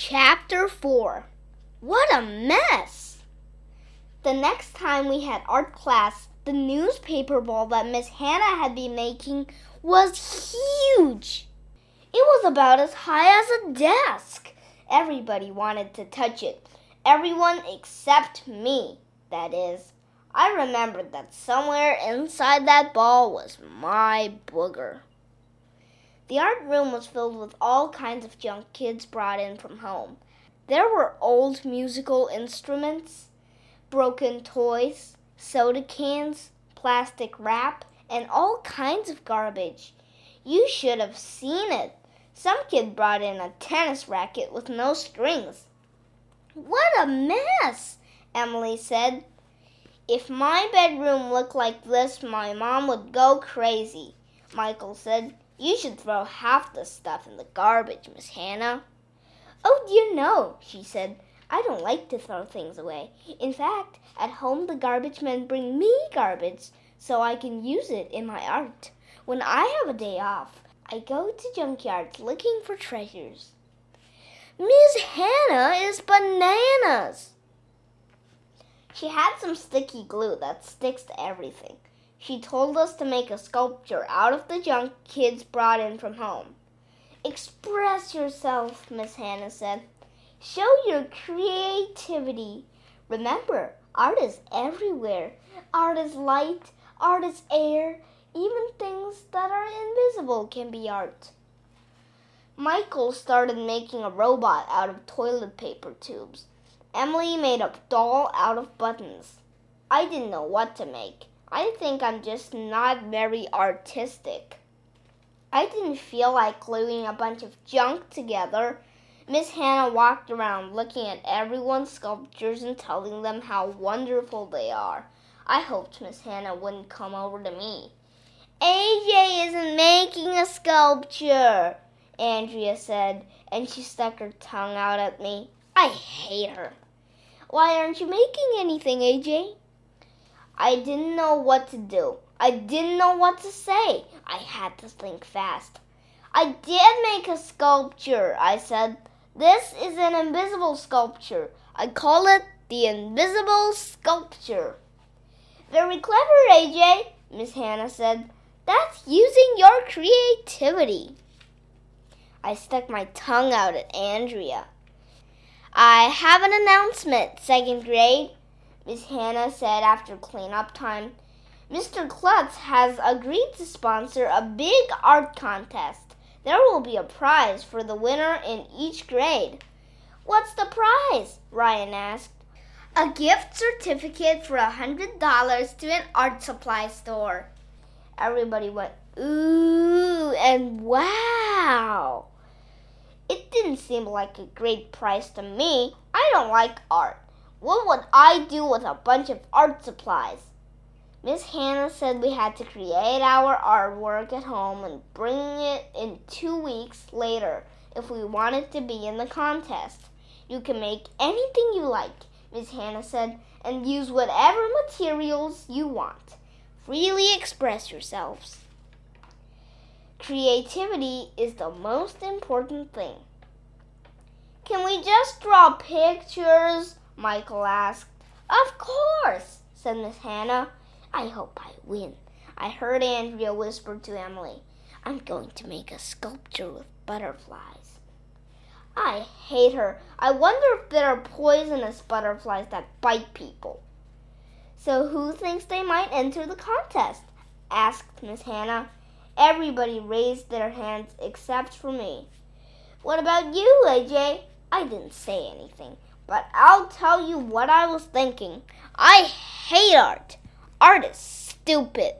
Chapter 4 What a mess! The next time we had art class, the newspaper ball that Miss Hannah had been making was huge. It was about as high as a desk. Everybody wanted to touch it. Everyone except me, that is. I remembered that somewhere inside that ball was my booger. The art room was filled with all kinds of junk kids brought in from home. There were old musical instruments, broken toys, soda cans, plastic wrap, and all kinds of garbage. You should have seen it. Some kid brought in a tennis racket with no strings. What a mess, Emily said. If my bedroom looked like this, my mom would go crazy, Michael said. You should throw half the stuff in the garbage, Miss Hannah. Oh, dear, no, she said. I don't like to throw things away. In fact, at home the garbage men bring me garbage so I can use it in my art. When I have a day off, I go to junkyards looking for treasures. Miss Hannah is bananas. She had some sticky glue that sticks to everything. She told us to make a sculpture out of the junk kids brought in from home. Express yourself, Miss Hannah said. Show your creativity. Remember, art is everywhere. Art is light, art is air, even things that are invisible can be art. Michael started making a robot out of toilet paper tubes. Emily made a doll out of buttons. I didn't know what to make. I think I'm just not very artistic. I didn't feel like gluing a bunch of junk together. Miss Hannah walked around looking at everyone's sculptures and telling them how wonderful they are. I hoped Miss Hannah wouldn't come over to me. AJ isn't making a sculpture, Andrea said, and she stuck her tongue out at me. I hate her. Why aren't you making anything, AJ? I didn't know what to do. I didn't know what to say. I had to think fast. I did make a sculpture, I said. This is an invisible sculpture. I call it the invisible sculpture. Very clever, AJ, Miss Hannah said. That's using your creativity. I stuck my tongue out at Andrea. I have an announcement, second grade. Miss Hannah said after cleanup time. Mr. Klutz has agreed to sponsor a big art contest. There will be a prize for the winner in each grade. What's the prize? Ryan asked. A gift certificate for a hundred dollars to an art supply store. Everybody went ooh and wow. It didn't seem like a great price to me. I don't like art. What would I do with a bunch of art supplies? Miss Hannah said we had to create our artwork at home and bring it in two weeks later if we wanted to be in the contest. You can make anything you like, Miss Hannah said, and use whatever materials you want. Freely express yourselves. Creativity is the most important thing. Can we just draw pictures? Michael asked. Of course, said Miss Hannah. I hope I win. I heard Andrea whisper to Emily, I'm going to make a sculpture with butterflies. I hate her. I wonder if there are poisonous butterflies that bite people. So who thinks they might enter the contest? asked Miss Hannah. Everybody raised their hands except for me. What about you, AJ? I didn't say anything. But I'll tell you what I was thinking. I hate art. Art is stupid.